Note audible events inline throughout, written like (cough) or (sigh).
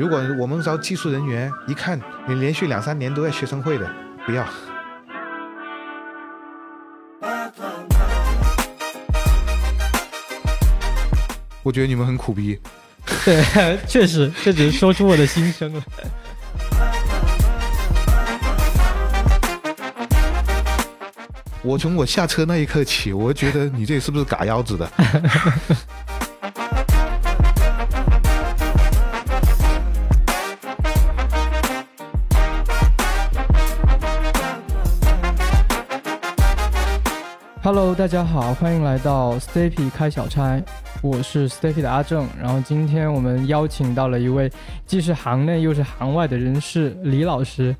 如果我们招技术人员，一看你连续两三年都在学生会的，不要。我觉得你们很苦逼。对，(laughs) 确实，这只是说出我的心声了。我从我下车那一刻起，我觉得你这是不是嘎腰子的 (laughs)？Hello，大家好，欢迎来到 Stepy 开小差，我是 Stepy 的阿正。然后今天我们邀请到了一位既是行内又是行外的人士，李老师。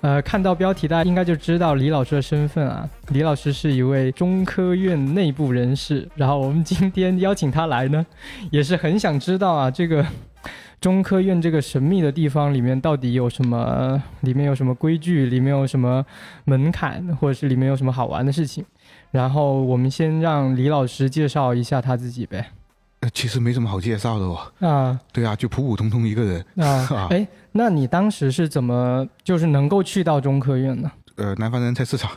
呃，看到标题大家应该就知道李老师的身份啊。李老师是一位中科院内部人士。然后我们今天邀请他来呢，也是很想知道啊，这个中科院这个神秘的地方里面到底有什么？里面有什么规矩？里面有什么门槛？或者是里面有什么好玩的事情？然后我们先让李老师介绍一下他自己呗。呃，其实没什么好介绍的哦。啊，对啊，就普普通通一个人。啊，哎，那你当时是怎么就是能够去到中科院呢？呃，南方人才市场。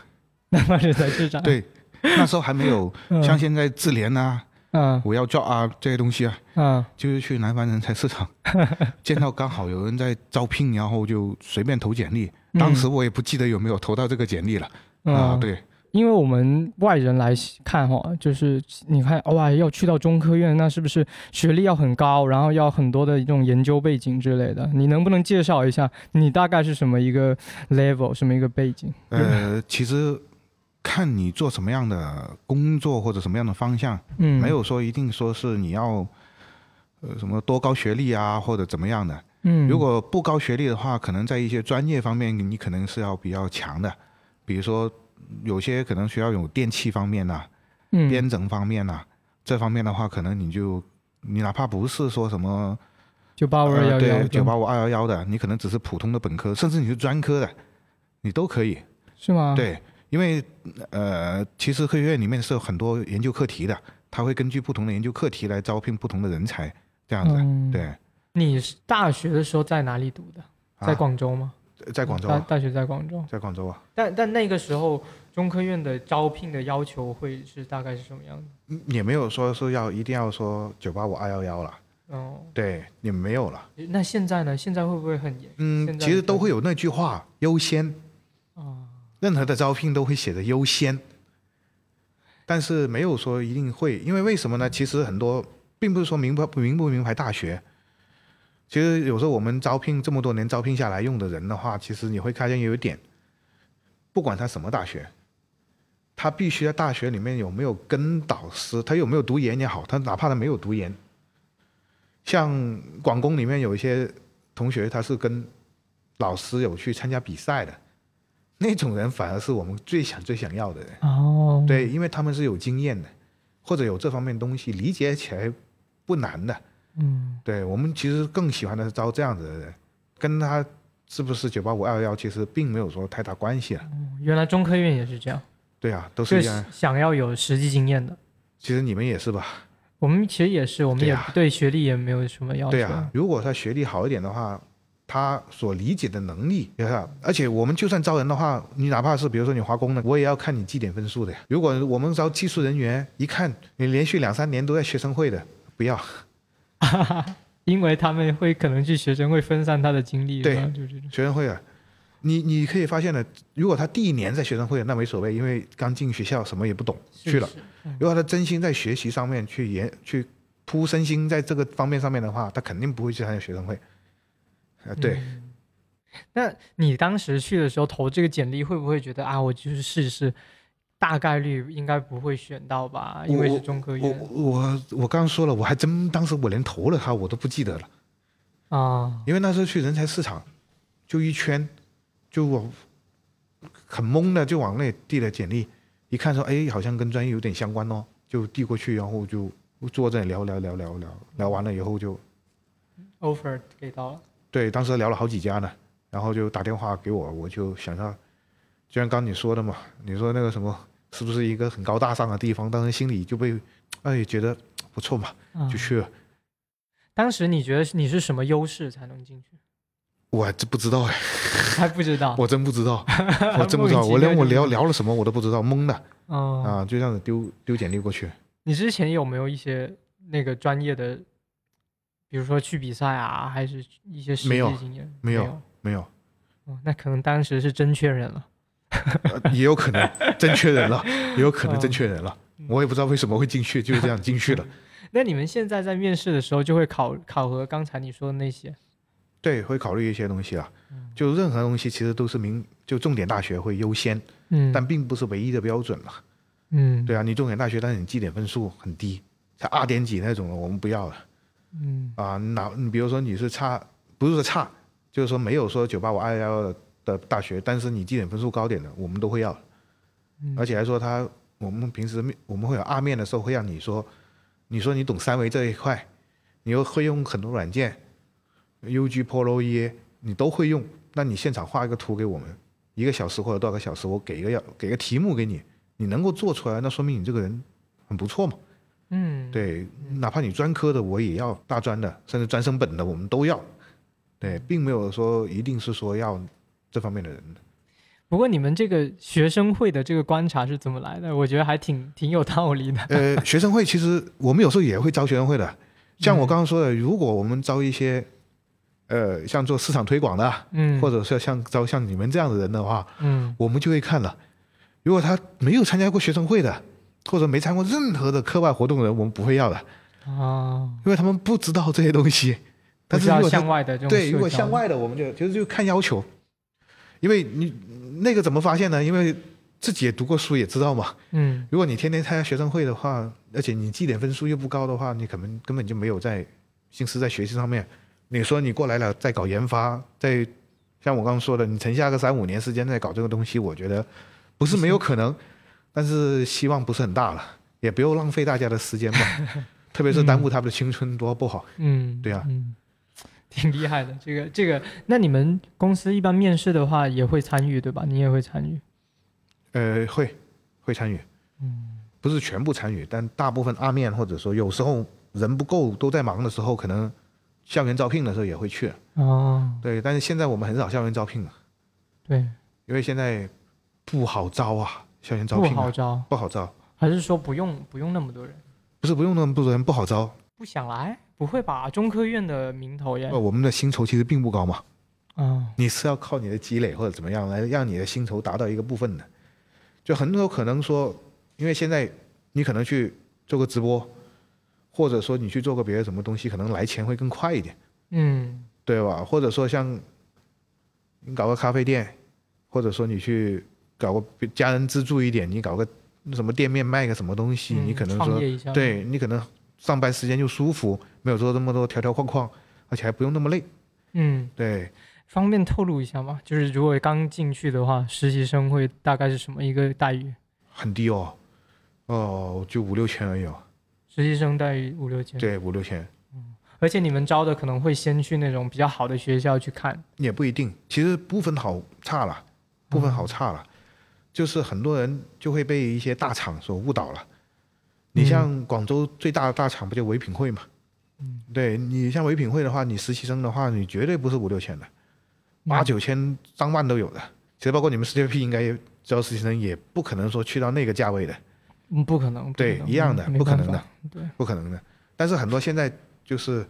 南方人才市场。对，那时候还没有 (laughs) 像现在智联啊、嗯我要 job 啊这些东西啊，嗯就是去南方人才市场 (laughs) 见到刚好有人在招聘，然后就随便投简历。当时我也不记得有没有投到这个简历了啊。嗯，对，因为我们外人来看哈，就是你看哇，要去到中科院，那是不是学历要很高，然后要很多的一种研究背景之类的？你能不能介绍一下你大概是什么一个 level，什么一个背景？呃，其实看你做什么样的工作或者什么样的方向，嗯，没有说一定说是你要呃什么多高学历啊或者怎么样的。嗯，如果不高学历的话，可能在一些专业方面你可能是要比较强的，比如说有些可能需要有电气方面呐、嗯编程方面呐、这方面的话，可能你就你哪怕不是说什么九八五二幺幺九八五二幺幺的，你可能只是普通的本科，甚至你是专科的，你都可以。是吗？，对，因为呃，其实科学院里面是有很多研究课题的，他会根据不同的研究课题来招聘不同的人才，这样子。嗯对，你是大学的时候在哪里读的？在啊广州吗？在广州啊，大大学在广州，在广州啊，但但那个时候中科院的招聘的要求会是大概是什么样的？嗯也没有说是要一定要说九八五二幺幺了，哦，对，也没有了。那现在呢？现在会不会很严？嗯，其实都会有那句话，优先，啊，任何的招聘都会写的优先，但是没有说一定会，因为为什么呢？其实很多并不是说名不名不名牌大学，其实有时候我们招聘这么多年招聘下来用的人的话，其实你会发现有一点，不管他什么大学，他必须在大学里面有没有跟导师，他有没有读研也好，他哪怕他没有读研，像广工里面有一些同学，他是跟老师有去参加比赛的，那种人反而是我们最想最想要的人。哦，，对，因为他们是有经验的，或者有这方面东西，理解起来不难的。嗯，对我们其实更喜欢的是招这样子的人，跟他是不是九八五二幺其实并没有说太大关系了。原来中科院也是这样，对啊，都是一样。想要有实际经验的。其实你们也是吧？我们其实也是，我们也对学历也没有什么要求。对啊，如果他学历好一点的话，他所理解的能力？而且我们就算招人的话，你哪怕是比如说你华工的，我也要看你绩点分数的呀。如果我们招技术人员，一看你连续两三年都在学生会的，不要。(laughs) 因为他们会可能去学生会分散他的精力，对吧就这种。学生会啊，你你可以发现呢，如果他第一年在学生会，那没所谓，因为刚进学校什么也不懂，去了。是如果他真心在学习上面去研去扑身心在这个方面上面的话，他肯定不会去参加学生会。呃，对，嗯那你当时去的时候投这个简历，会不会觉得啊，我就是试一试，大概率应该不会选到吧？因为是中科院我我刚刚说了，我还真当时我连投了他我都不记得了，啊。因为那时候去人才市场，就一圈，就我很懵的就往那递了简历，一看说哎好像跟专业有点相关哦，就递过去，然后就坐这里聊聊聊聊聊聊完了以后就 offer 给到了，对，当时聊了好几家呢，然后就打电话给我，我就想到，就像刚你说的嘛，你说那个什么，是不是一个很高大上的地方？当时心里就被，哎，觉得不错嘛，啊就去了。当时你觉得你是什么优势才能进去？我还真不知道哎，还不知道。(laughs) 我真不知道，(laughs) 我真不知道，我连我聊聊了什么我都不知道，懵的嗯、啊，就这样子丢丢简历过去。你之前有没有一些那个专业的，比如说去比赛啊，还是一些实际经验？没有没有。没有，哦，那可能当时是真缺人了。呃 (laughs) 也有可能真缺人了，也有可能真缺人了嗯。我也不知道为什么会进去，就是这样进去了。(laughs) 那你们现在在面试的时候就会考考核刚才你说的那些？对，会考虑一些东西啊，嗯就任何东西其实都是明就重点大学会优先，嗯，但并不是唯一的标准嘛。嗯，对啊，你重点大学，但是你绩点分数很低，才二点几那种的，我们不要了嗯啊。哪你比如说你是差，不是说差，就是说没有说九八五二幺幺的大学，但是你绩点分数高点的，我们都会要。嗯而且还说他，我们平时面我们会有二面的时候会让你说，你说你懂三维这一块，你又会用很多软件，UG、Polo、EA 你都会用，那你现场画一个图给我们，一个小时或者多少个小时，我给一个要给个题目给你，你能够做出来，那说明你这个人很不错嘛。嗯，对，哪怕你专科的，我也要大专的，甚至专升本的，我们都要。对，并没有说一定是说要这方面的人。不过你们这个学生会的这个观察是怎么来的？我觉得还挺挺有道理的。呃，学生会其实我们有时候也会招学生会的，像我刚刚说的，如果我们招一些，呃，像做市场推广的，嗯，或者是像招像你们这样的人的话，嗯我们就会看了，如果他没有参加过学生会的，或者没参加过任何的课外活动的人，我们不会要的，啊，因为他们不知道这些东西。但是如果向外的这种对，如果向外的，我们就其实就看要求，因为你那个怎么发现呢？因为自己也读过书，也知道嘛。嗯如果你天天参加学生会的话，而且你绩点分数又不高的话，你可能根本就没有在心思在学习上面。你说你过来了，在搞研发，在像我刚刚说的，你沉下个三五年时间在搞这个东西，我觉得不是没有可能，(laughs) 但是希望不是很大了，也不用浪费大家的时间吧，(laughs) 特别是耽误他们的青春，多不好。嗯，对啊嗯，挺厉害的。这个这个，那你们公司一般面试的话也会参与对吧？你也会参与。呃，会会参与，嗯不是全部参与，但大部分阿面或者说有时候人不够都在忙的时候，可能校园招聘的时候也会去。哦，对，但是现在我们很少校园招聘了，对，因为现在不好招啊，校园招聘、啊、好招，不好招，还是说不用不用那么多人？不是不用那么多人不好招，不想来？不会吧？中科院的名头耶呃，。我们的薪酬其实并不高嘛，嗯，你是要靠你的积累或者怎么样来让你的薪酬达到一个部分的，就很有可能说，因为现在你可能去做个直播，或者说你去做个别的什么东西，可能来钱会更快一点。嗯对吧？或者说像你搞个咖啡店，或者说你去搞个家人资助一点，你搞个什么店面卖个什么东西，嗯你可能说对你可能上班时间就舒服，没有做这么多条条框框，而且还不用那么累。嗯，对，方便透露一下吗？就是如果刚进去的话，实习生会大概是什么一个待遇？很低哦，哦，就五六千而已哦。实习生待遇五六千，对，五六千而且你们招的可能会先去那种比较好的学校去看，也不一定，其实不分好差了，不分好差了，就是很多人就会被一些大厂所误导了。你像广州最大的大厂不就唯品会嘛？嗯，对你像唯品会的话，你实习生的话，你绝对不是五六千的，嗯八九千、上万都有的。其实包括你们 CJP 应该也招实习生，也不可能说去到那个价位的，嗯，不可能，对一样的不可能的，对，不可能的。但是很多现在就是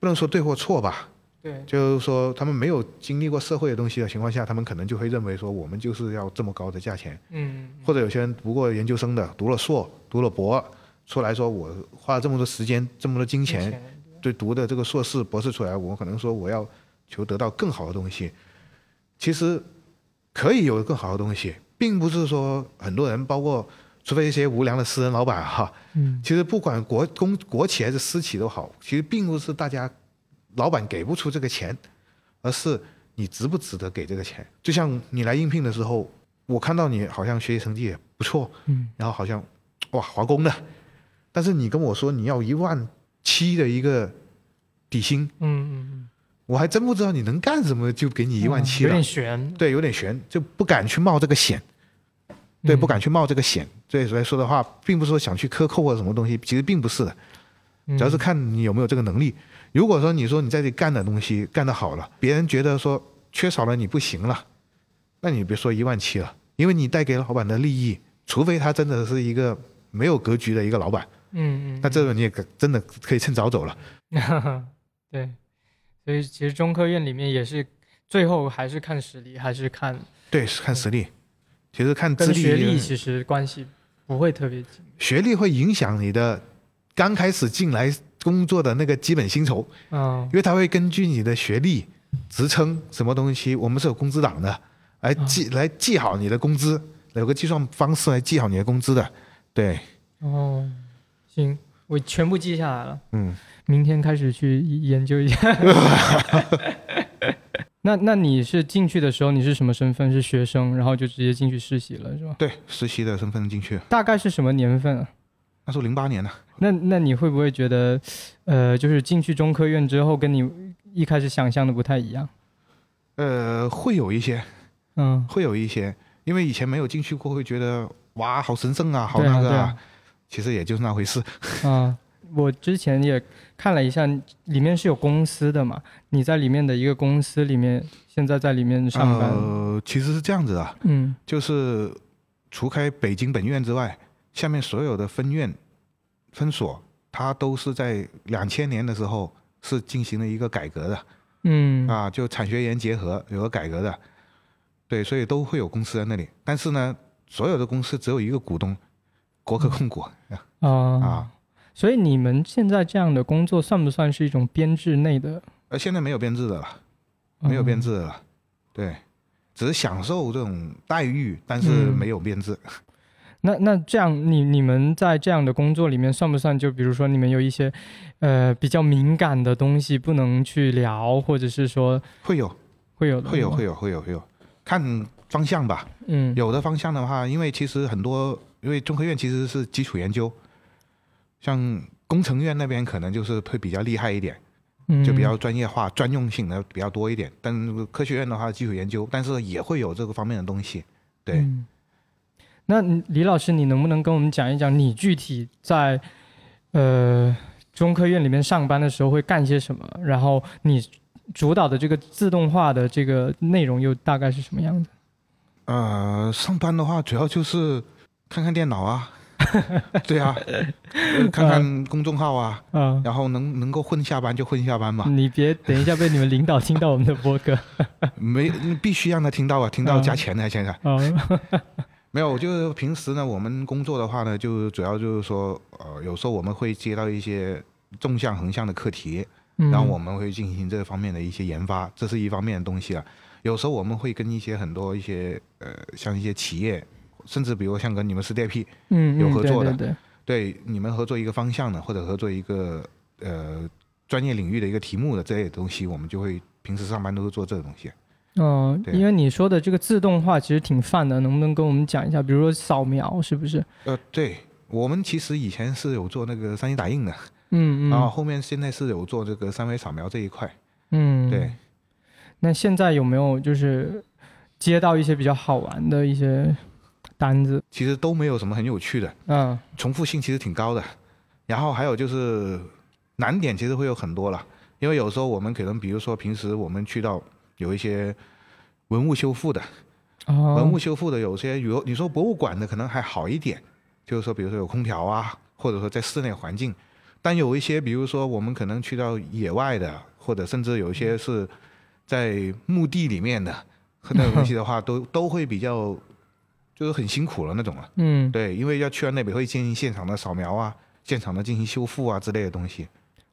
不能说对或错吧，对，就是说他们没有经历过社会的东西的情况下，他们可能就会认为说我们就是要这么高的价钱，嗯，或者有些人读过研究生的，读了硕，读了博，出来说我花了这么多时间，这么多金钱，钱，对读的这个硕士、博士出来，我可能说我要求得到更好的东西。其实可以有更好的东西，并不是说很多人，包括除非一些无良的私人老板哈，嗯。其实不管国公国企还是私企都好，其实并不是大家老板给不出这个钱，而是你值不值得给这个钱。就像你来应聘的时候，我看到你好像学习成绩也不错，嗯然后好像哇华工的，但是你跟我说你要一万七的一个底薪，嗯嗯我还真不知道你能干什么，就给你嗯，一万七了有点。悬，对，有点悬，就不敢去冒这个险。对，嗯不敢去冒这个险。对，所以说的话，并不是说想去克扣或者什么东西，其实并不是的。嗯主要是看你有没有这个能力。如果说你说你在这里干的东西干得好了，别人觉得说缺少了你不行了，那你别说一万七了，因为你带给老板的利益，除非他真的是一个没有格局的一个老板，嗯嗯，那这个你也可真的可以趁早走了。(laughs) 对，所以其实中科院里面也是最后还是看实力，还是看对，是看实力，其实看资跟历，学历其实关系不会特别紧。学历会影响你的刚开始进来工作的那个基本薪酬，嗯因为他会根据你的学历、职称什么东西，我们是有工资档的，来记、来记好你的工资，有个计算方式来记好你的工资的。对，哦，行，我全部记下来了。嗯，明天开始去研究一下。(laughs) 那那你是进去的时候你是什么身份？是学生，然后就直接进去实习了，是吧？对，实习的身份进去，大概是什么年份啊？那时候零八年的，那那你会不会觉得，呃，就是进去中科院之后，跟你一开始想象的不太一样？呃，会有一些，嗯，会有一些，因为以前没有进去过，会觉得哇，好神圣啊，好那个对啊其实也就是那回事。啊，我之前也看了一下，里面是有公司的嘛？你在里面的一个公司里面，现在在里面上班，呃，其实是这样子的，嗯就是除开北京本院之外，下面所有的分院、分所，它都是在两千年的时候是进行了一个改革的嗯啊，就产学研结合有个改革的，对，所以都会有公司在那里。但是呢，所有的公司只有一个股东，国科控股啊 (laughs) 啊，所以你们现在这样的工作算不算是一种编制内的？呃现在没有编制的了，没有编制。的了，对，只是享受这种待遇，但是嗯没有编制。那那这样，你你们在这样的工作里面，算不算就比如说你们有一些，呃，比较敏感的东西不能去聊，或者是说会有，会有会有，会有，会有，会有，看方向吧。嗯有的方向的话，因为其实很多，因为中科院其实是基础研究，像工程院那边可能就是会比较厉害一点，嗯就比较专业化、专用性的比较多一点。但科学院的话，基础研究，但是也会有这个方面的东西。对，嗯那李老师，你能不能跟我们讲一讲，你具体在呃中科院里面上班的时候会干些什么？然后你主导的这个自动化的这个内容又大概是什么样的？呃，上班的话主要就是看看电脑啊，(laughs) 对啊，呃看看公众号啊，啊、然后能能够混下班就混下班嘛，你别等一下被你们领导听到我们的播客没必须让他听到啊，听到嗯加钱的现在。啊。(laughs) 没有，就是平时呢，我们工作的话呢，就主要就是说，呃，有时候我们会接到一些纵向、横向的课题，嗯然后我们会进行这方面的一些研发，这是一方面的东西了。有时候我们会跟一些很多一些呃，像一些企业，甚至比如像跟你们 STP，嗯嗯有合作的对对对对你们合作一个方向的，或者合作一个呃专业领域的一个题目的这类东西，我们就会平时上班都是做这个东西。哦，对因为你说的这个自动化其实挺泛的，能不能跟我们讲一下？比如说扫描是不是？呃，对我们其实以前是有做那个三 D 打印的，嗯嗯。然后后面现在是有做这个三维扫描这一块。嗯，对。那现在有没有就是接到一些比较好玩的一些单子？其实都没有什么很有趣的，嗯重复性其实挺高的。然后还有就是难点其实会有很多了，因为有时候我们可能比如说平时我们去到有一些文物修复的，哦，文物修复的有些有你说博物馆的可能还好一点，就是说比如说有空调啊，或者说在室内环境，但有一些比如说我们可能去到野外的，或者甚至有一些是在墓地里面的那种东西的话，都 (laughs) 都会比较就是很辛苦了那种了。嗯对，因为要去到那边会进行现场的扫描啊，现场的进行修复啊之类的东西。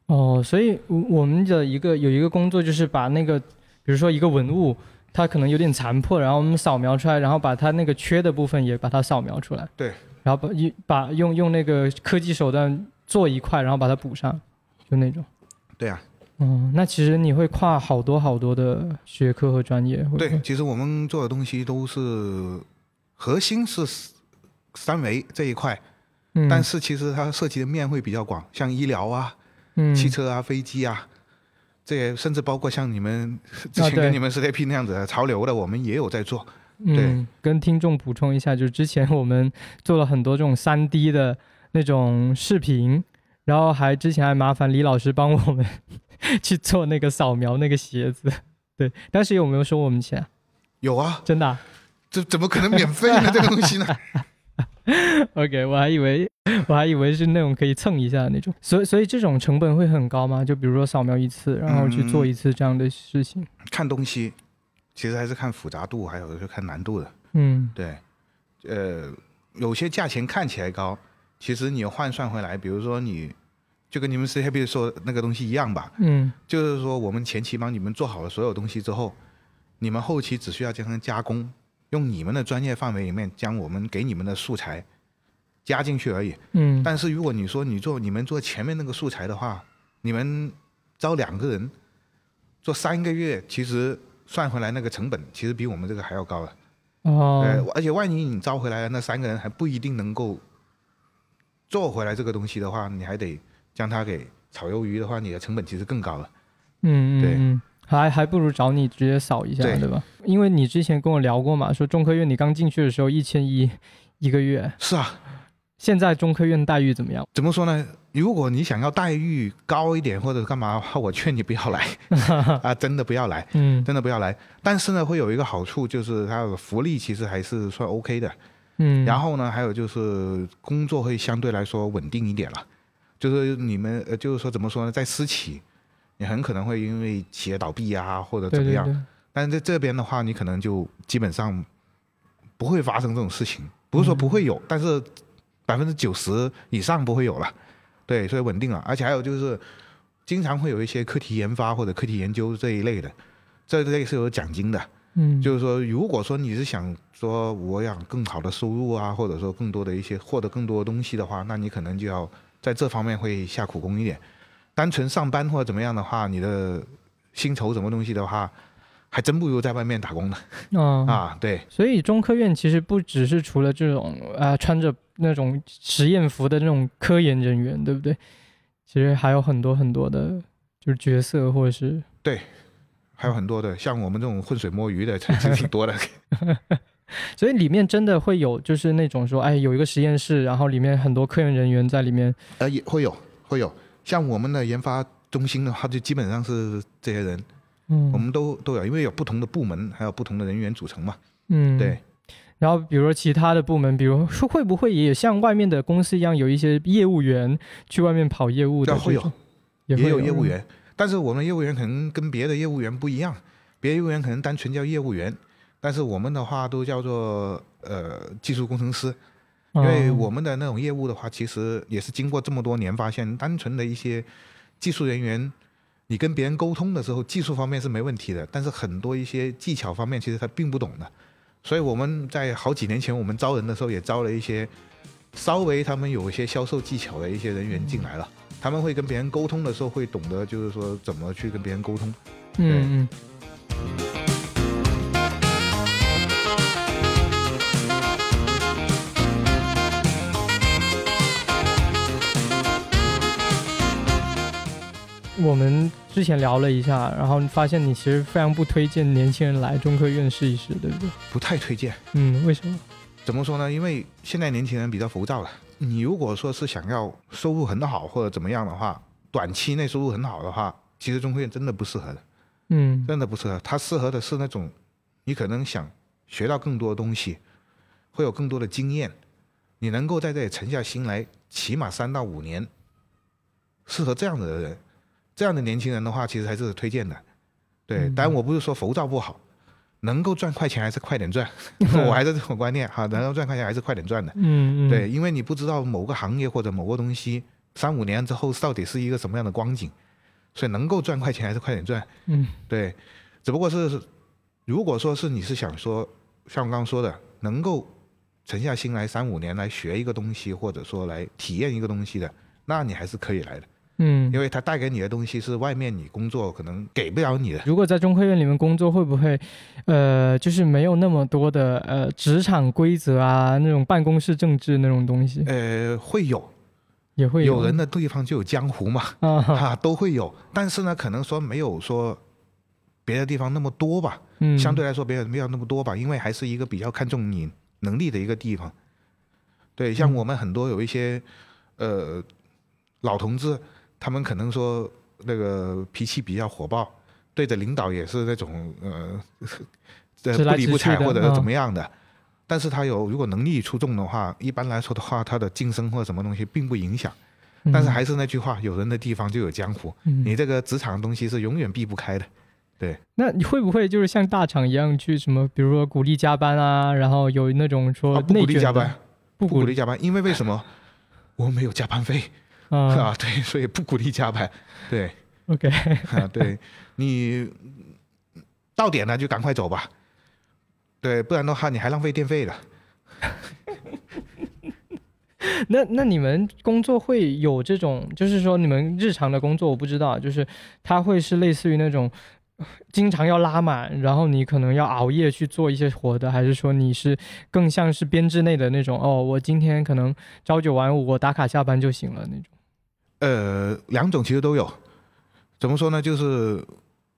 哦，所以我我们的一个有一个工作就是把那个，比如说一个文物，它可能有点残破，然后我们扫描出来，然后把它那个缺的部分也把它扫描出来。对。然后把一把用用那个科技手段做一块，然后把它补上，就那种。对啊，嗯，那其实你会跨好多好多的学科和专业，对，其实我们做的东西都是核心是三维这一块，嗯，但是其实它涉及的面会比较广，像医疗啊、嗯汽车啊、飞机啊，这些甚至包括像你们之前跟你们 STP 那样子的潮流的，我们也有在做。嗯，跟听众补充一下，就是之前我们做了很多这种三 D 的那种视频，然后还之前还麻烦李老师帮我们去做那个扫描那个鞋子，(laughs) 对，当时有没有收我们钱？有啊，真的啊、这怎么可能免费呢？这个东西呢？(laughs) (laughs) OK，我还以为我还以为是那种可以蹭一下的那种，所以所以这种成本会很高吗？就比如说扫描一次，然后去做一次这样的事情。看东西，其实还是看复杂度，还有就看难度的。嗯对，呃，有些价钱看起来高，其实你换算回来，比如说你就跟你们 C Happy 说那个东西一样吧，嗯就是说我们前期帮你们做好了所有东西之后，你们后期只需要将它加工，用你们的专业范围里面将我们给你们的素材加进去而已。嗯但是如果你说你做你们做前面那个素材的话，你们招两个人做三个月，其实算回来那个成本其实比我们这个还要高了。而且万一你招回来的那三个人还不一定能够做回来这个东西的话，你还得将它给炒鱿鱼的话，你的成本其实更高了。对嗯嗯嗯，还还不如找你直接扫一下，对对吧？因为你之前跟我聊过嘛，说中科院你刚进去的时候一千一一个月，是啊，现在中科院待遇怎么样？怎么说呢？如果你想要待遇高一点或者干嘛的话，我劝你不要来 (laughs) 啊，真的不要来，嗯真的不要来。但是呢，会有一个好处，就是它的福利其实还是算 OK 的。嗯，然后呢，还有就是工作会相对来说稳定一点了。就是你们呃，就是说怎么说呢，在私企，你很可能会因为企业倒闭啊，或者怎么样。对对对，但是在这边的话，你可能就基本上不会发生这种事情。不是说不会有，但是百分之九十以上不会有了。对，所以稳定了。而且还有就是，经常会有一些课题研发或者课题研究这一类的，这类是有奖金的。嗯，就是说，如果说你是想说我想更好的收入啊，或者说更多的一些获得更多的东西的话，那你可能就要在这方面会下苦功一点。单纯上班或者怎么样的话，你的薪酬什么东西的话，还真不如在外面打工呢。啊 (laughs) 啊，对，所以中科院其实不只是除了这种呃穿着那种实验服的那种科研人员，对不对？其实还有很多很多的，就是角色或者是对还有很多的，像我们这种浑水摸鱼的，其实挺多的。(laughs) (laughs) 所以里面真的会有就是那种说，哎，有一个实验室，然后里面很多科研人员在里面。呃，也会有，会有。像我们的研发中心的话，就基本上是这些人，嗯，我们都都有，因为有不同的部门，还有不同的人员组成嘛。嗯，对。然后比如说其他的部门，比如说会不会也像外面的公司一样，有一些业务员去外面跑业务的会有也有业务。员，但是我们业务员可能跟别的业务员不一样，别的业务员可能单纯叫业务员，但是我们的话都叫做呃技术工程师，因为哦我们的那种业务的话，其实也是经过这么多年发现，单纯的一些技术人员，你跟别人沟通的时候，技术方面是没问题的，但是很多一些技巧方面其实他并不懂的，所以我们在好几年前我们招人的时候也招了一些稍微他们有一些销售技巧的一些人员进来了。他们会跟别人沟通的时候，会懂得就是说怎么去跟别人沟通。嗯嗯。我们之前聊了一下，然后发现你其实非常不推荐年轻人来中科院试一试，对不对？不太推荐。嗯，为什么？怎么说呢？因为现在年轻人比较浮躁了。你如果说是想要收入很好或者怎么样的话，短期内收入很好的话，其实中科院真的不适合的，嗯真的不适合。它适合的是那种你可能想学到更多的东西，会有更多的经验，你能够在这里沉下心来，起码三到五年，适合这样的人，这样的年轻人的话，其实还是推荐的。对，嗯当然我不是说浮躁不好，能够赚快钱还是快点赚，(laughs) 我还是这种观念哈，能够赚快钱还是快点赚的。嗯嗯，对，因为你不知道某个行业或者某个东西三五年之后到底是一个什么样的光景，所以能够赚快钱还是快点赚。嗯对，只不过是如果说是你是想说，像我刚刚说的，能够沉下心来三五年来学一个东西，或者说来体验一个东西的，那你还是可以来的，嗯，因为它带给你的东西是外面你工作可能给不了你的。如果在中科院里面工作，会不会，呃，就是没有那么多的呃职场规则啊，那种办公室政治那种东西，呃，会有。也会有。人的地方就有江湖嘛，啊，哈、都会有，但是呢，可能说没有说别的地方那么多吧。嗯，相对来说没有没有那么多吧，因为还是一个比较看重你能力的一个地方。对，像嗯。我们很多有一些呃老同志，他们可能说那个脾气比较火爆，对着领导也是那种呃，不理不睬或者怎么样的。但是他有如果能力出众的话，一般来说的话，他的晋升或者什么东西并不影响。但是还是那句话，有人的地方就有江湖，嗯你这个职场的东西是永远避不开的。对那你会不会就是像大厂一样去什么，比如说鼓励加班啊，然后有那种说啊，不鼓励加班，不鼓励加班，因为为什么？我们没有加班费啊 (laughs) 啊，对，所以不鼓励加班。对？(laughs) OK，(laughs) 啊，对你到点了就赶快走吧，对，不然的话你还浪费电费了。那那你们工作会有这种，就是说你们日常的工作我不知道，就是它会是类似于那种呃经常要拉满，然后你可能要熬夜去做一些活的，还是说你是更像是编制内的那种？哦，我今天可能朝九晚五，我打卡下班就行了那种。呃，两种其实都有。怎么说呢？就是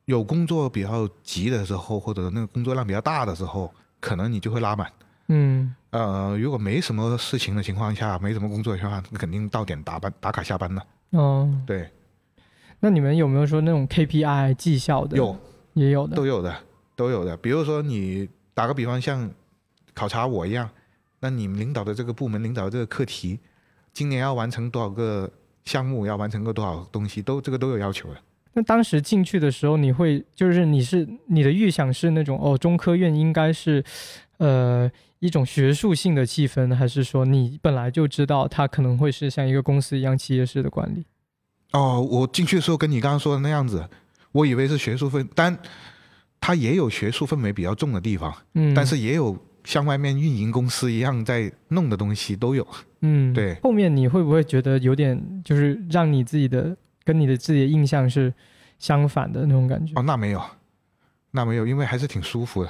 有工作比较急的时候，或者那个工作量比较大的时候，可能你就会拉满。嗯呃，如果没什么事情的情况下，没什么工作的情况下，那肯定到点打班打卡下班了。哦，对，那你们有没有说那种 KPI 绩效的？有也有的。都有的，都有的。比如说你打个比方，像考察我一样，那你们领导的这个部门领导的这个课题，今年要完成多少个项目，要完成个多少东西，都这个都有要求的。那当时进去的时候，你会就是你是你的预想是那种哦，中科院应该是，呃，一种学术性的气氛，还是说你本来就知道它可能会是像一个公司一样企业式的管理？哦，我进去的时候跟你刚刚说的那样子，我以为是学术氛，但它也有学术氛围比较重的地方，嗯，但是也有像外面运营公司一样在弄的东西都有。嗯，对后面你会不会觉得有点就是让你自己的跟你的自己的印象是相反的那种感觉？哦，那没有，那没有，因为还是挺舒服的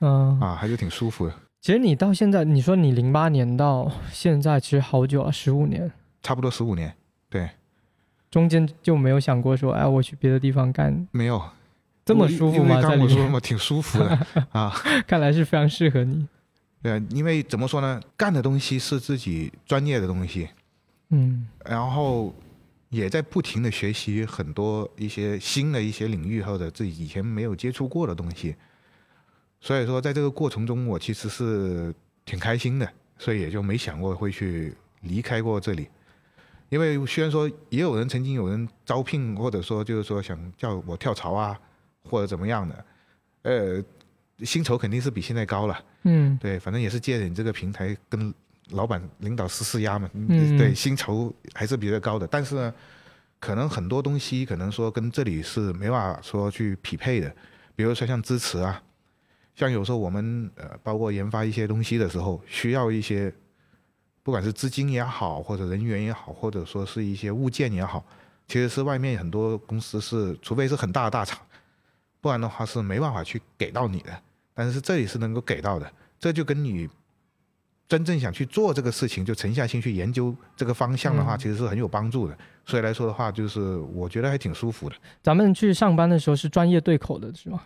嗯，啊，还是挺舒服的，其实你到现在，你说你零八年到现在，其实好久了，十五年。差不多十五年。对，中间就没有想过说，哎，我去别的地方干，没有这么舒服吗？在里面，刚我说嘛，挺舒服的 (laughs) 啊。看来是非常适合你。对啊，因为怎么说呢，干的东西是自己专业的东西，嗯然后也在不停的学习很多一些新的一些领域或者自己以前没有接触过的东西。所以说，在这个过程中，我其实是挺开心的，所以也就没想过会去离开过这里。因为虽然说也有人曾经有人招聘，或者说就是说想叫我跳槽啊，或者怎么样的，呃，薪酬肯定是比现在高了。嗯对，反正也是借着你这个平台跟老板、领导施施压嘛。嗯对，薪酬还是比较高的，但是呢，可能很多东西可能说跟这里是没办法说去匹配的，比如说像支持啊，像有时候我们呃，包括研发一些东西的时候，需要一些，不管是资金也好，或者人员也好，或者说是一些物件也好，其实是外面很多公司是，除非是很大的大厂，不然的话是没办法去给到你的。但是这里是能够给到的，这就跟你真正想去做这个事情，就沉下心去研究这个方向的话，嗯其实是很有帮助的。所以来说的话，就是我觉得还挺舒服的。咱们去上班的时候是专业对口的，是吗？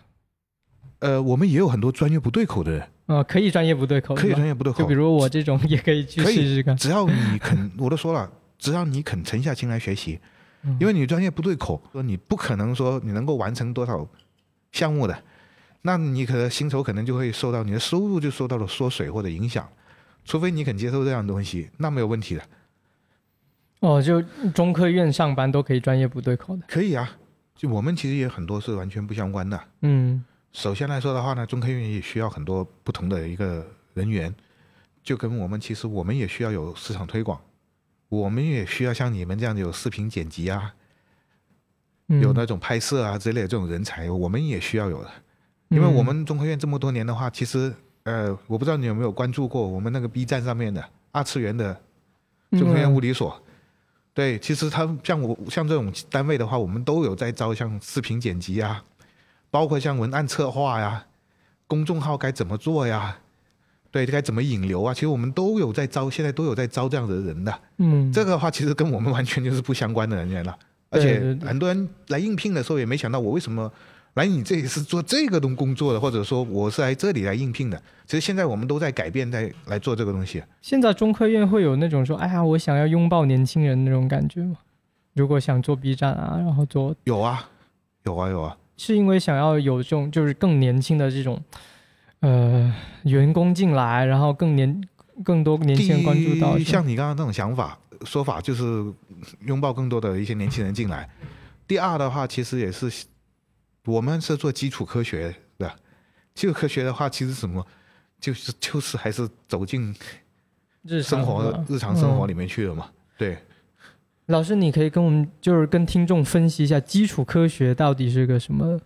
呃，我们也有很多专业不对口的人，呃，可以专业不对口，可以专业不对口，就比如我这种也可以去试试看。只要你肯，我都说了，只要你肯沉下心来学习，嗯因为你专业不对口，说你不可能说你能够完成多少项目的，那你可能薪酬可能就会受到你的收入就受到了缩水或者影响，除非你肯接受这样的东西，那没有问题的，哦，就中科院上班都可以专业不对口的。可以啊。就我们其实也很多是完全不相关的。嗯首先来说的话呢，中科院也需要很多不同的一个人员，就跟我们其实我们也需要有市场推广，我们也需要像你们这样有视频剪辑啊，嗯，有那种拍摄啊之类的这种人才，我们也需要有的。因为我们中科院这么多年的话，其实呃，我不知道你有没有关注过我们那个 B 站上面的二次元的中科院物理所。对，其实他像我像这种单位的话，我们都有在招像视频剪辑啊，包括像文案策划呀、公众号该怎么做呀，对，该怎么引流啊，其实我们都有在招，现在都有在招这样的人的。嗯，这个的话，其实跟我们完全就是不相关的人员了。而且很多人来应聘的时候也没想到我为什么来你这里是做这个东工作的，或者说我是来这里来应聘的。其实现在我们都在改变，在来做这个东西。现在中科院会有那种说，哎呀，我想要拥抱年轻人那种感觉吗？如果想做 B 站啊，然后做有啊，有啊，有啊。是因为想要有这种就是更年轻的这种呃员工进来，然后更年更多年轻人关注到像你刚刚那种想法说法，就是拥抱更多的一些年轻人进来。第二的话，其实也是我们是做基础科学的，基础科学的话，其实什么就是就是还是走进日常生活日常生活嗯里面去了嘛。对，老师，你可以跟我们就是跟听众分析一下基础科学到底是个什么，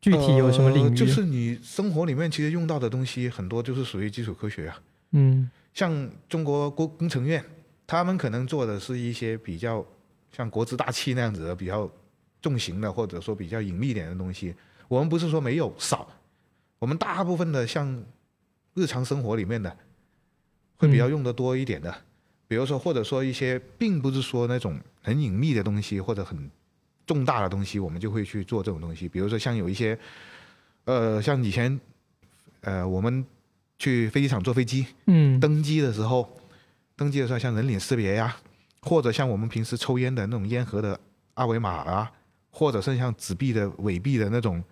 具体有什么领域？呃就是你生活里面其实用到的东西很多，就是属于基础科学啊。嗯像中国工工程院，他们可能做的是一些比较像国之大器那样子的比较重型的，或者说比较隐秘一点的东西。我们不是说没有少，我们大部分的像日常生活里面的，会比较用的多一点的。比如说，或者说一些并不是说那种很隐秘的东西，或者很重大的东西，我们就会去做这种东西。比如说像有一些，呃，像以前，呃，我们去飞机场坐飞机，嗯登机的时候，登机的时候像人脸识别呀、或者像我们平时抽烟的那种烟盒的二维码啊，或者是像纸币的伪币的那种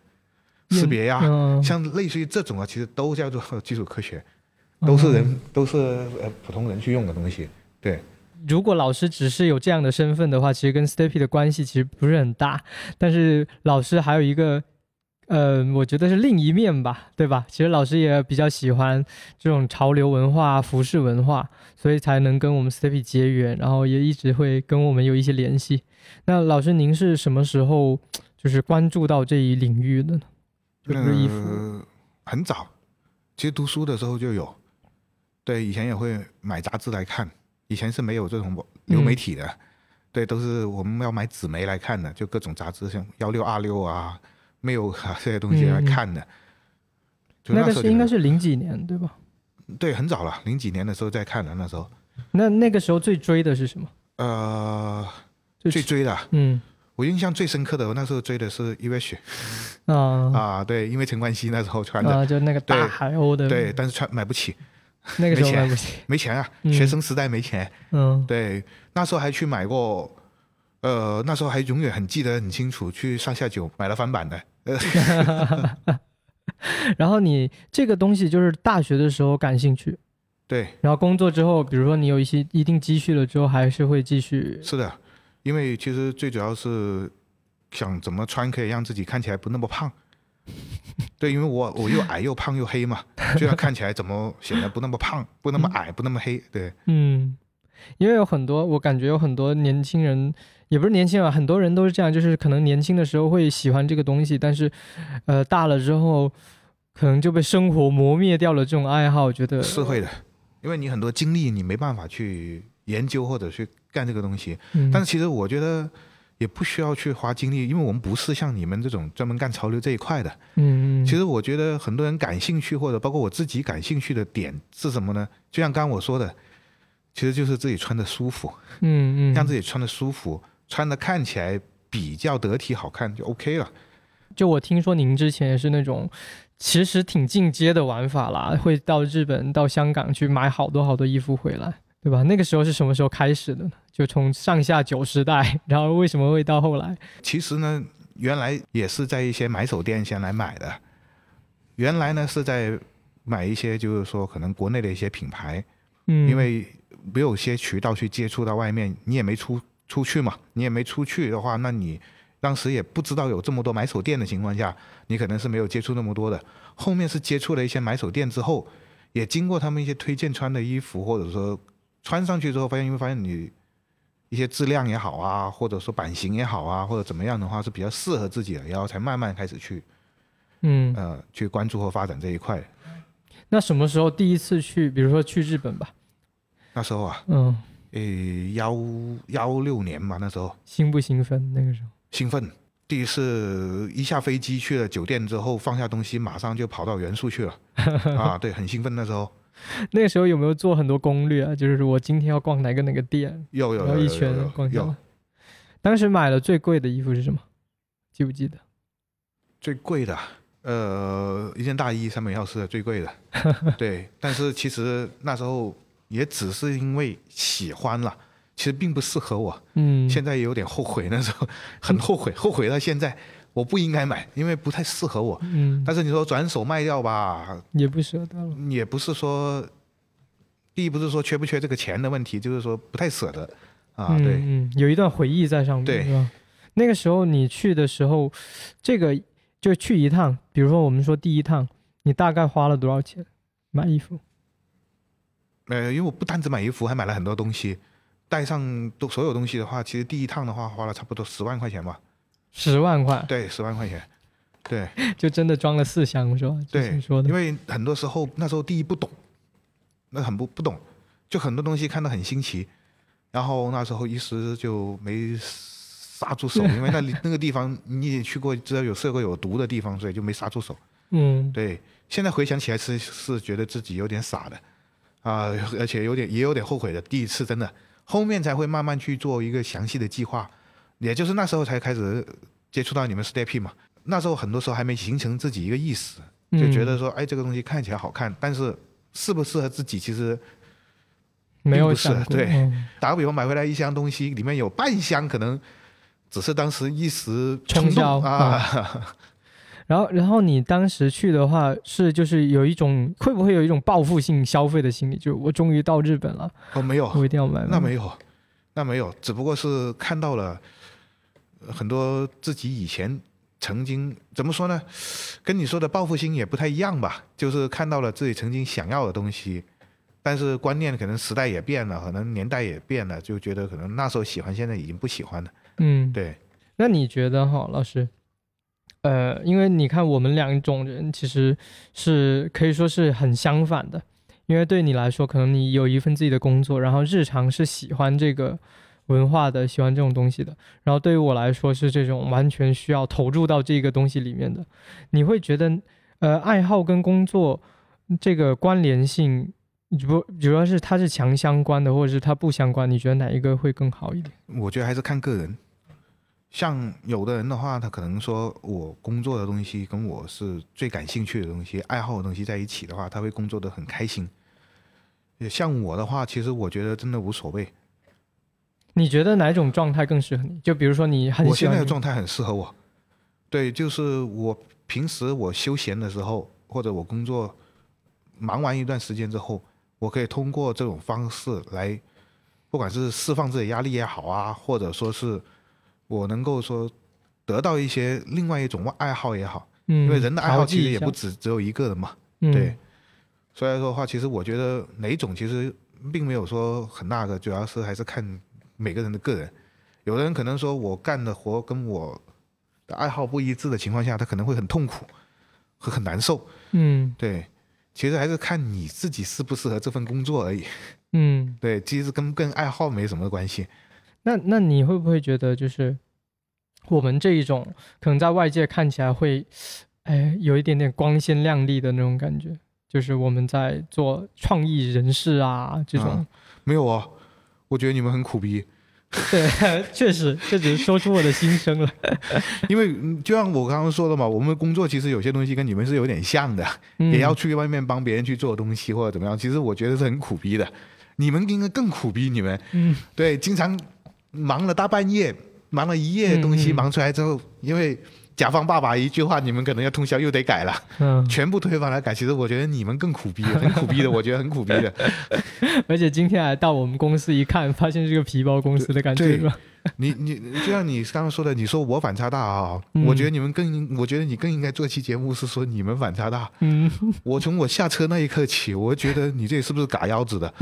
识别呀、嗯像类似于这种啊，其实都叫做基础科学，都是人、嗯都是呃普通人去用的东西。对，如果老师只是有这样的身份的话，其实跟 Stepy 的关系其实不是很大。但是老师还有一个，呃，我觉得是另一面吧，对吧？其实老师也比较喜欢这种潮流文化、服饰文化，所以才能跟我们 Stepy 结缘，然后也一直会跟我们有一些联系。那老师，您是什么时候就是关注到这一领域的呢？就不是衣服，呃，很早，其实读书的时候就有，对，以前也会买杂志来看，以前是没有这种流媒体的，对，都是我们要买纸媒来看的，就各种杂志，像幺六二六啊、没有啊这些东西来看的。就那个是应该是零几年，对吧？对，很早了，零几年的时候在看的，那时候，那那个时候最追的是什么？呃，最最追的，嗯。我印象最深刻的，我那时候追的是 e v 雪。啊。(laughs) 啊，对，因为陈冠希那时候穿的，啊，就那个大海鸥的，对，但是穿买不起，那个时候买不起，没钱啊，嗯。学生时代没钱。嗯。对，那时候还去买过，呃，那时候还永远很记得很清楚，去上下九买了翻版的，呃，(laughs) 然后你这个东西就是大学的时候感兴趣，对，然后工作之后，比如说你有一些一定积蓄了之后，还是会继续，是的，因为其实最主要是想怎么穿可以让自己看起来不那么胖。(laughs) 对，因为我我又矮又胖又黑嘛，(laughs) 就要看起来怎么显得不那么胖，不那么矮，不那么黑。对，嗯，因为有很多我感觉有很多年轻人，也不是年轻人啊，很多人都是这样，就是可能年轻的时候会喜欢这个东西，但是，呃，大了之后，可能就被生活磨灭掉了这种爱好，我觉得是会的，因为你很多精力你没办法去研究或者去干这个东西。嗯，但是其实我觉得也不需要去花精力，因为我们不是像你们这种专门干潮流这一块的。嗯，嗯其实我觉得很多人感兴趣，或者包括我自己感兴趣的点是什么呢？就像刚刚我说的，其实就是自己穿的舒服，嗯嗯，让自己穿的舒服，穿的看起来比较得体、好看就 OK 了。就我听说您之前也是那种，其实挺进阶的玩法啦，会到日本、到香港去买好多好多衣服回来，对吧？那个时候是什么时候开始的呢？就从上下九时代，然后为什么会到后来？其实呢，原来也是在一些买手店先来买的，原来呢是在买一些就是说可能国内的一些品牌，嗯，因为没有些渠道去接触到外面，你也没出出去嘛，你也没出去的话，那你当时也不知道有这么多买手店的情况下，你可能是没有接触那么多的。后面是接触了一些买手店之后，也经过他们一些推荐穿的衣服，或者说穿上去之后，发现因为发现你一些质量也好啊，或者说版型也好啊，或者怎么样的话是比较适合自己的，然后才慢慢开始去嗯，呃去关注和发展这一块。那什么时候第一次去，比如说去日本吧？那时候啊，嗯，诶幺幺六年吧，那时候。兴不兴奋？那个时候，兴奋。第一次一下飞机去了酒店之后，放下东西，马上就跑到元素去了。(laughs) 啊，对，很兴奋那时候。那个时候有没有做很多攻略啊？就是我今天要逛哪个哪个店，有有一圈逛下来。当时买了最贵的衣服是什么？记不记得？最贵的，呃，一件大衣三本钥匙最贵的。(laughs) 对，但是其实那时候也只是因为喜欢了。其实并不适合我。嗯，现在也有点后悔，那时候很后悔，(laughs) 后悔到现在，我不应该买，因为不太适合我。嗯，但是你说转手卖掉吧，也不舍得了。也不是说，第一不是说缺不缺这个钱的问题，就是说不太舍得啊。嗯对，嗯，有一段回忆在上面，对是吧？那个时候你去的时候，这个就去一趟，比如说我们说第一趟，你大概花了多少钱买衣服？呃，因为我不单只买衣服，还买了很多东西，带上都所有东西的话，其实第一趟的话花了差不多十万块钱吧。十万块，对，十万块钱。对 (laughs) 就真的装了四箱是吧？对，说的因，为很多时候那时候第一不懂，那很不不懂，就很多东西看得很新奇，然后那时候一时就没刹住手，因为那里 (laughs) 那个地方你也去过，知道有涉过有毒的地方，所以就没刹住手。嗯对，现在回想起来是是觉得自己有点傻的，啊、而且有点也有点后悔的。第一次真的，后面才会慢慢去做一个详细的计划，也就是那时候才开始接触到你们 Step 嘛。那时候很多时候还没形成自己一个意识，就觉得说，哎，这个东西看起来好看，但是适不适合自己，其实没有是对嗯打个比方，买回来一箱东西，里面有半箱可能只是当时一时冲动啊，(laughs) 然后，然后你当时去的话，是就是有一种会不会有一种报复性消费的心理？就我终于到日本了，哦，没有，我一定要买。那没有，那没有，只不过是看到了呃很多自己以前曾经怎么说呢，跟你说的报复心也不太一样吧，就是看到了自己曾经想要的东西，但是观念可能时代也变了，可能年代也变了，就觉得可能那时候喜欢，现在已经不喜欢了。嗯，对，那你觉得哈，老师？呃，因为你看我们两种人其实是可以说是很相反的，因为对你来说，可能你有一份自己的工作，然后日常是喜欢这个文化的，喜欢这种东西的，然后对于我来说是这种完全需要投入到这个东西里面的。你会觉得，呃，爱好跟工作这个关联性，不主要是它是强相关的，或者是它不相关，你觉得哪一个会更好一点？我觉得还是看个人。像有的人的话，他可能说我工作的东西跟我是最感兴趣的东西、爱好的东西在一起的话，他会工作的很开心。也像我的话，其实我觉得真的无所谓。你觉得哪种状态更适合你？就比如说你很我现在的状态很适合我。对，就是我平时我休闲的时候，或者我工作忙完一段时间之后，我可以通过这种方式来，不管是释放自己压力也好啊，或者说是我能够说得到一些另外一种爱好也好，嗯，因为人的爱好其实也不调止只有一个的嘛。对，所以来说的话，其实我觉得哪种其实并没有说很那个，主要是还是看每个人的个人。有的人可能说我干的活跟我的爱好不一致的情况下，他可能会很痛苦，会很难受。嗯对，其实还是看你自己适不适合这份工作而已。嗯，对，其实跟跟爱好没什么关系。那那你会不会觉得就是我们这一种可能在外界看起来会，哎，有一点点光鲜亮丽的那种感觉，就是我们在做创意人士啊这种，啊没有啊，我觉得你们很苦逼，对，(laughs) 确实，这只是说出我的心声了。(laughs) 因为嗯就像我刚刚说的嘛，我们工作其实有些东西跟你们是有点像的。嗯、也要去外面帮别人去做东西或者怎么样，其实我觉得是很苦逼的。你们应该更苦逼，你们嗯对，经常忙了大半夜，忙了一夜的东西，忙出来之后，因为甲方爸爸一句话，你们可能要通宵又得改了，嗯，全部推翻来改。其实我觉得你们更苦逼，很苦逼的，我觉得很苦逼的。(laughs) 而且今天还到我们公司一看，发现是个皮包公司的感觉？你你就像你刚刚说的，你说我反差大啊，嗯我觉得你们更，我觉得你更应该做期节目是说你们反差大。嗯，我从我下车那一刻起，我觉得你这是不是嘎腰子的？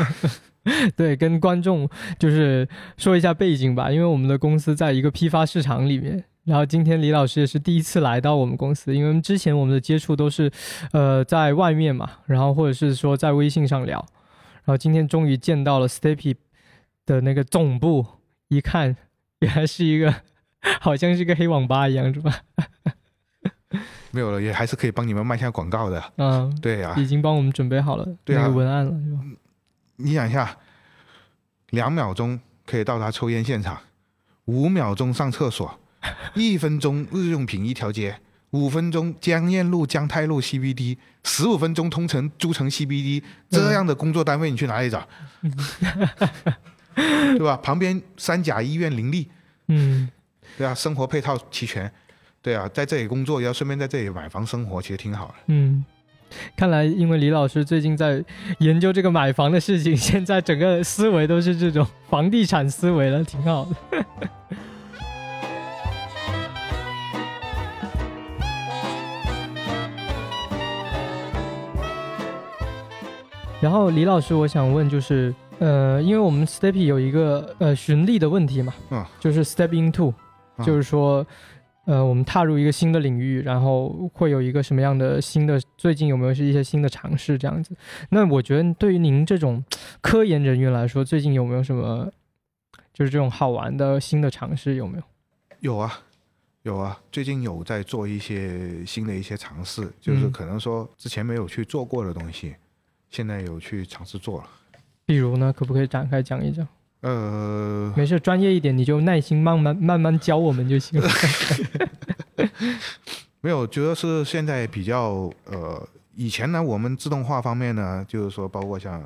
(laughs) (laughs) 对，跟观众就是说一下背景吧，因为我们的公司在一个批发市场里面。然后今天李老师也是第一次来到我们公司，因为之前我们的接触都是，呃，在外面嘛，然后或者是说在微信上聊。然后今天终于见到了 Stepy 的那个总部，一看原来是一个，好像是个黑网吧一样，是吧？(laughs) 没有了，也还是可以帮你们卖下广告的。嗯，对啊，已经帮我们准备好了啊那个文案了，是吧？你想一下，两秒钟可以到达抽烟现场，五秒钟上厕所，一分钟日用品一条街，五分钟江燕路、江泰路 CBD，十五分钟通城诸城 CBD，这样的工作单位你去哪里找？(laughs) 对吧？旁边三甲医院林立，嗯，对啊，生活配套齐全，对啊，在这里工作，要顺便在这里买房生活，其实挺好的。嗯，看来因为李老师最近在研究这个买房的事情，(laughs) 现在整个思维都是这种房地产思维了，挺好的。(laughs) 然后李老师，我想问就是，呃，因为我们 Steppy 有一个呃循例的问题嘛，嗯，就是 Step into，、嗯就是说，呃，我们踏入一个新的领域，然后会有一个什么样的新的，最近有没有是一些新的尝试这样子？那我觉得对于您这种科研人员来说，最近有没有什么就是这种好玩的新的尝试有没有？有啊，有啊，最近有在做一些新的一些尝试，就是嗯可能说之前没有去做过的东西，现在有去尝试做了。比如呢，可不可以展开讲一讲？呃，没事，专业一点你就耐心慢慢慢慢教我们就行了。(laughs) 没有，主要是现在比较呃，以前呢，我们自动化方面呢，就是说包括像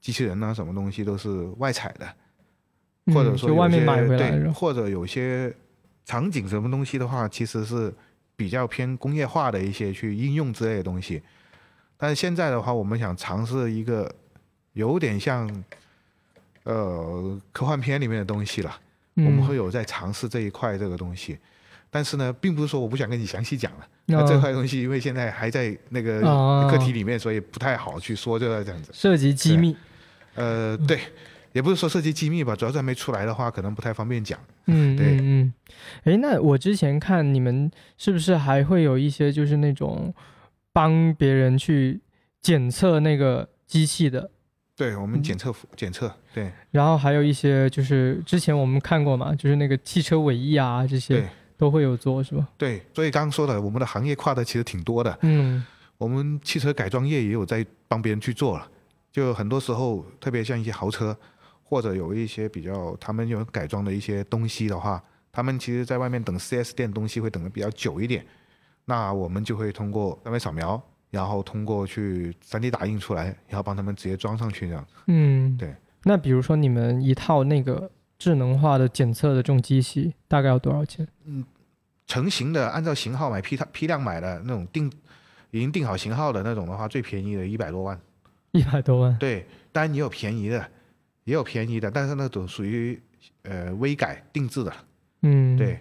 机器人啊，什么东西都是外采的，或者嗯说外面买回来或者有些场景什么东西的话，其实是比较偏工业化的一些去应用之类的东西。但是现在的话，我们想尝试一个有点像呃科幻片里面的东西了。我们嗯会有在尝试这一块这个东西，但是呢，并不是说我不想跟你详细讲了。那那这块东西因为现在还在那个哦课题里面，所以不太好去说，就这样子。涉及机密，呃，对，也不是说涉及机密吧，主要是还没出来的话，可能不太方便讲。嗯对嗯嗯。诶，那我之前看你们是不是还会有一些就是那种帮别人去检测那个机器的？对我们嗯检测检测，对然后还有一些就是之前我们看过嘛，就是那个汽车尾翼啊这些都会有做是吧？对，所以刚刚说的，我们的行业跨的其实挺多的。嗯我们汽车改装业也有在帮别人去做了，就很多时候，特别像一些豪车，或者有一些比较他们有改装的一些东西的话，他们其实在外面等 4S 店东西会等的比较久一点，那我们就会通过三维扫描，然后通过去 3D 打印出来，然后帮他们直接装上去这样。嗯，对。那比如说你们一套那个智能化的检测的这种机器大概要多少钱？嗯成型的，按照型号买批量批量买的那种定已经定好型号的那种的话，最便宜的一百多万。(laughs) 一百多万。对，当然也有便宜的，也有便宜的，但是那种属于呃微改定制的。嗯，对，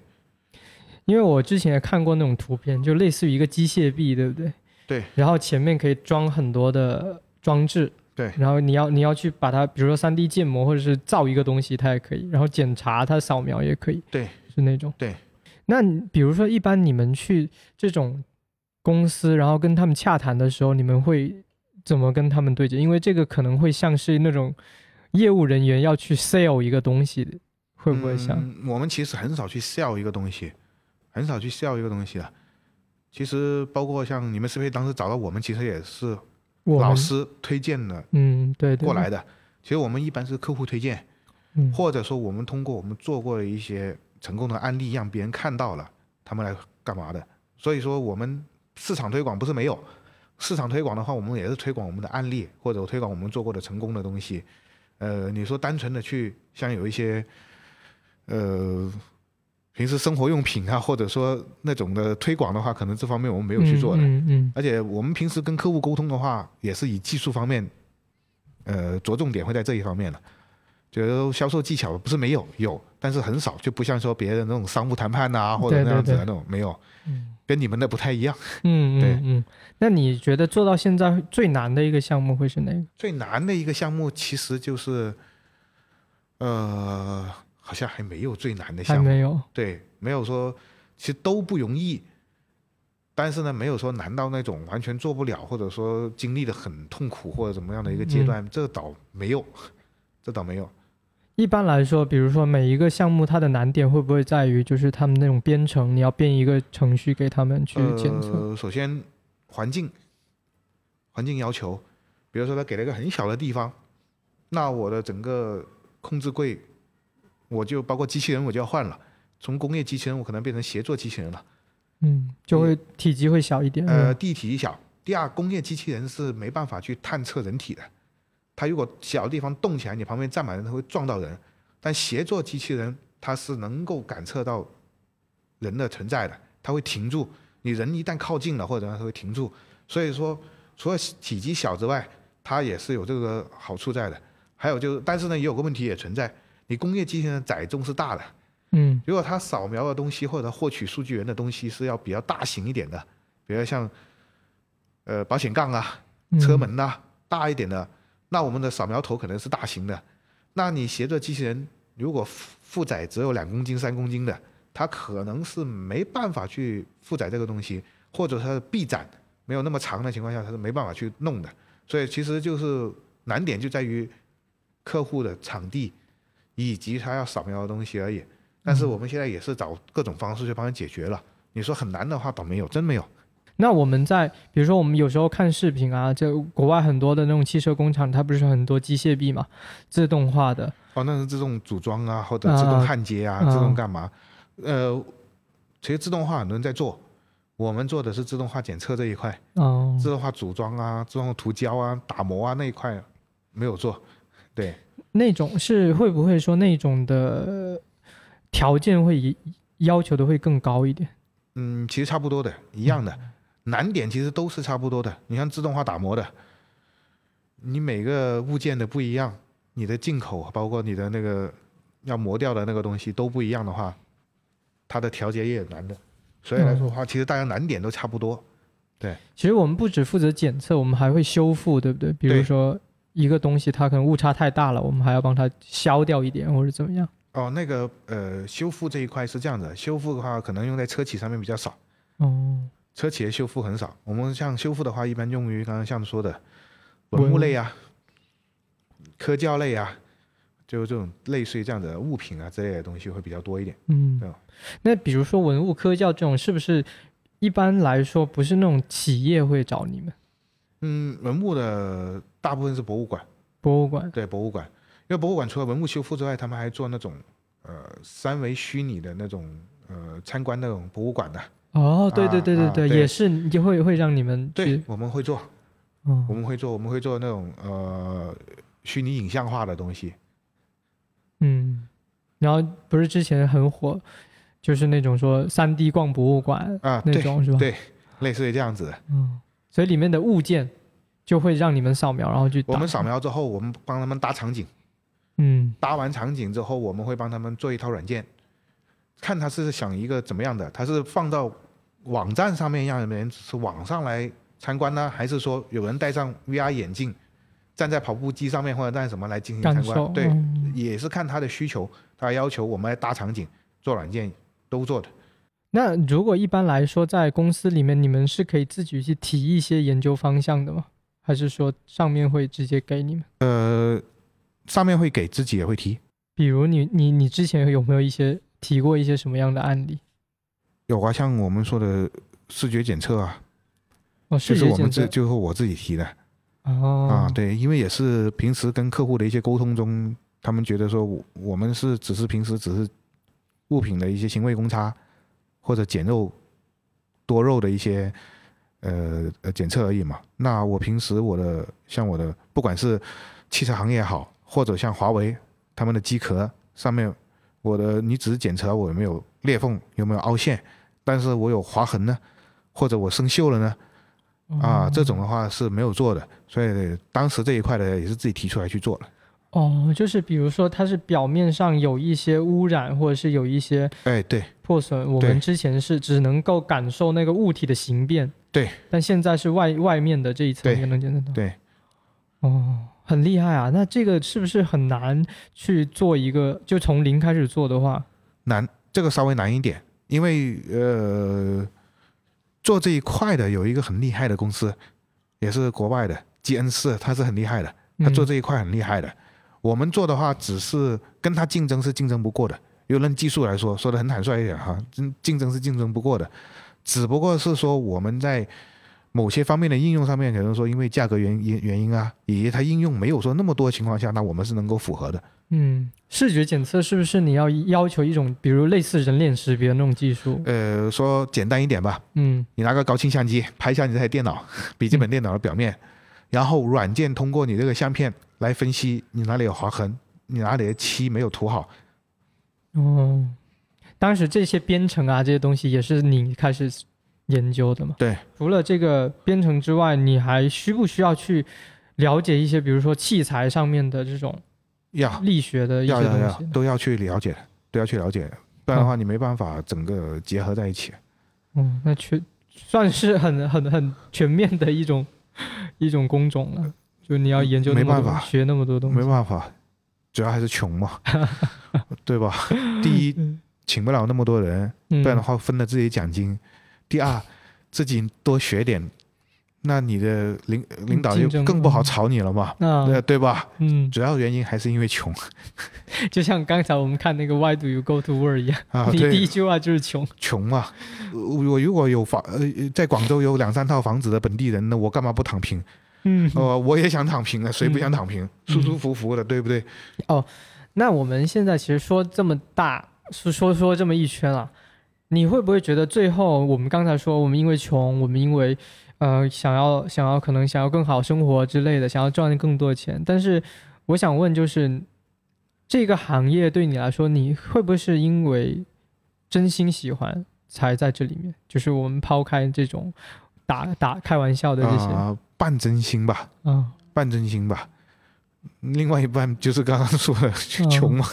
因为我之前也看过那种图片，就类似于一个机械臂，对不对？对。然后前面可以装很多的装置。对然后你要你要去把它，比如说三 D 建模或者是造一个东西，它也可以。然后检查它扫描也可以。对。是那种。对。那比如说，一般你们去这种公司，然后跟他们洽谈的时候，你们会怎么跟他们对接？因为这个可能会像是那种业务人员要去 sell 一个东西，会不会像？嗯？我们其实很少去 sell 一个东西，很少去 sell 一个东西的。其实包括像你们是不是当时找到我们，其实也是老师推荐的嗯，对过来的。其实我们一般是客户推荐，嗯或者说我们通过我们做过的一些成功的案例，让别人看到了，他们来干嘛的。所以说我们市场推广不是没有，市场推广的话，我们也是推广我们的案例，或者推广我们做过的成功的东西。呃，你说单纯的去像有一些，呃，平时生活用品啊，或者说那种的推广的话，可能这方面我们没有去做的。嗯嗯而且我们平时跟客户沟通的话，也是以技术方面，呃，着重点会在这一方面了。觉得销售技巧不是没有，有，但是很少，就不像说别人那种商务谈判呐、或者那样子的那种，没有，嗯跟你们的不太一样。嗯对嗯嗯。那你觉得做到现在最难的一个项目会是哪个？最难的一个项目其实就是，呃，好像还没有最难的项目，还没有。对，没有说，其实都不容易。但是呢，没有说难到那种完全做不了，或者说经历的很痛苦或者怎么样的一个阶段，这倒没有，这倒没有。一般来说，比如说每一个项目，它的难点会不会在于就是他们那种编程，你要编一个程序给他们去检测？呃，首先环境，环境要求，比如说他给了一个很小的地方，那我的整个控制柜，我就包括机器人我就要换了，从工业机器人我可能变成协作机器人了。嗯，就会体积会小一点。呃，嗯第一体积小，第二工业机器人是没办法去探测人体的，它如果小的地方动起来，你旁边站满人，它会撞到人。但协作机器人它是能够感测到人的存在的，它会停住。你人一旦靠近了或者它会停住。所以说，除了体积小之外，它也是有这个好处在的。还有就是，但是呢，也有个问题也存在，你工业机器人载重是大的。嗯，如果它扫描的东西或者获取数据源的东西是要比较大型一点的，比如像呃保险杠啊、车门呐大一点的，那我们的扫描头可能是大型的。那你协作机器人如果负载只有两公斤、三公斤的，它可能是没办法去负载这个东西，或者它的臂展没有那么长的情况下，它是没办法去弄的。所以其实就是难点就在于客户的场地以及他要扫描的东西而已。但是我们现在也是找各种方式去帮他解决了。你说很难的话，倒没有，真没有。那我们在比如说我们有时候看视频啊，就国外很多的那种汽车工厂，它不是很多机械臂嘛，自动化的。哦，那是自动组装啊，或者自动焊接啊，自动干嘛？呃，其实自动化很多人在做，我们做的是自动化检测这一块。哦。自动化组装啊，自动涂胶啊，打磨啊那一块没有做。对。那种是会不会说那种的？条件会要求的会更高一点，嗯，其实差不多的，一样的，难点其实都是差不多的。你像自动化打磨的，你每个物件的不一样，你的进口包括你的那个要磨掉的那个东西都不一样的话，它的调节也难的。所以来说的话，其实大家难点都差不多。对，其实我们不只负责检测，我们还会修复，对不对？比如说一个东西它可能误差太大了，我们还要帮它消掉一点或者怎么样。哦，那个呃，修复这一块是这样的，修复的话可能用在车企上面比较少。哦，车企的修复很少。我们像修复的话，一般用于刚刚像说的文物类啊、科教类啊，就这种类似于这样的物品啊之类的东西会比较多一点。嗯，对那比如说文物科教这种，是不是一般来说不是那种企业会找你们？嗯，文物的大部分是博物馆。博物馆。对，博物馆。因为博物馆除了文物修复之外，他们还做那种呃三维虚拟的那种呃参观那种博物馆的。哦，对对对对对，也是就会会让你们对，我们会做，嗯我们会做，我们会做那种呃虚拟影像化的东西。嗯，然后不是之前很火，就是那种说三 D 逛博物馆啊那种是吧？对，类似于这样子。嗯，所以里面的物件就会让你们扫描，然后去我们扫描之后，我们帮他们搭场景。嗯，搭完场景之后，我们会帮他们做一套软件，看他是想一个怎么样的，他是放到网站上面让人是网上来参观呢，还是说有人戴上 VR 眼镜，站在跑步机上面或者在什么来进行参观？对，也是看他的需求，他要求我们来搭场景、做软件都做的。那如果一般来说在公司里面，你们是可以自己去提一些研究方向的吗？还是说上面会直接给你们？呃。上面会给自己也会提，比如你你你之前有没有一些提过一些什么样的案例？有啊，像我们说的视觉检测啊，哦，就是我们自就是我自己提的。哦，啊，对，因为也是平时跟客户的一些沟通中，他们觉得说我我们是只是平时只是物品的一些行为公差或者减肉多肉的一些呃呃检测而已嘛。那我平时我的像我的不管是汽车行业也好。或者像华为他们的机壳上面，我的你只是检测我有没有裂缝，有没有凹陷，但是我有划痕呢，或者我生锈了呢，啊，这种的话是没有做的，所以当时这一块的也是自己提出来去做了。哦，就是比如说它是表面上有一些污染，或者是有一些哎对破损，我们之前是只能够感受那个物体的形变，对，但现在是外外面的这一层也能检测到，对，哦。很厉害啊！那这个是不是很难去做一个？就从零开始做的话，难，这个稍微难一点，因为呃，做这一块的有一个很厉害的公司，也是国外的基恩士，他是很厉害的，他做这一块很厉害的。我们做的话，只是跟他竞争是竞争不过的。又论技术来说，说的很坦率一点哈，竞竞争是竞争不过的，只不过是说我们在。某些方面的应用上面，可能说因为价格原因原因啊，以及它应用没有说那么多情况下，那我们是能够符合的。嗯，视觉检测是不是你要要求一种，比如类似人脸识别那种技术？呃，说简单一点吧，嗯，你拿个高清相机拍一下你这台电脑 (laughs) 笔记本电脑的表面，然后软件通过你这个相片来分析你哪里有划痕，你哪里的漆没有涂好。哦，当时这些编程啊这些东西也是你开始研究的嘛？对，除了这个编程之外，你还需不需要去了解一些，比如说器材上面的这种要力学的一些要要要东西？都要去了解，都要去了解，不然的话你没办法整个结合在一起。嗯，那全算是很很很全面的一种 (laughs) 一种工种了。就你要研究没办法学那么多东西，没办法，主要还是穷嘛，(laughs) 对吧？第一，嗯请不了那么多人，嗯不然的话分了自己奖金；第二，自己多学点，那你的领领导就更不好炒你了嘛，啊，对对吧？嗯，主要原因还是因为穷 (laughs) 就像刚才我们看那个 Why do you go to work 一样，啊，你第一，句话就是穷。穷嘛。我我如果有房呃，在广州有两三套房子的本地人，那我干嘛不躺平？嗯，呃，我也想躺平的，谁不想躺平？舒舒服服的，对不对？哦那我们现在其实说这么大，说说说这么一圈啊，你会不会觉得最后我们刚才说我们因为穷，我们因为呃想要想要可能想要更好生活之类的，想要赚更多的钱，但是我想问就是这个行业对你来说，你会不会是因为真心喜欢才在这里面？就是我们抛开这种打打开玩笑的这些，啊、半真心吧，嗯，半真心吧。另外一半就是刚刚说的穷嘛，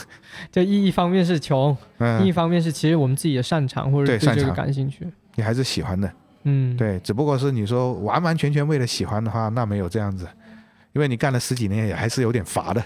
就一一方面是穷，另一嗯，方面是其实我们自己的擅长或者对这个对擅长。感兴趣。你还是喜欢的，嗯，，对，只不过是你说完完全全为了喜欢的话，那没有这样子，因为你干了十几年也还是有点乏的。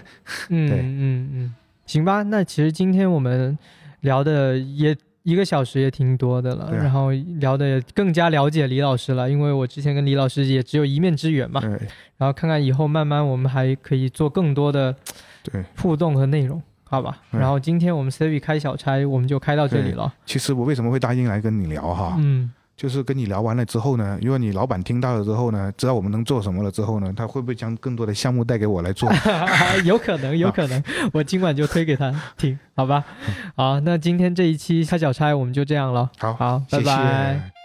嗯对。嗯嗯，行吧。那其实今天我们聊的也一个小时也挺多的了，啊然后聊的也更加了解李老师了，因为我之前跟李老师也只有一面之缘嘛。对然后看看以后慢慢我们还可以做更多的对，互动和内容，好吧？嗯然后今天我们 Stevie 开小差，我们就开到这里了。其实我为什么会答应来跟你聊哈，嗯就是跟你聊完了之后呢，如果你老板听到了之后呢，知道我们能做什么了之后呢，他会不会将更多的项目带给我来做？(laughs) 有可能，有可能，我今晚就推给他听，好吧？好，那今天这一期开小差我们就这样了。好，好，拜谢谢拜。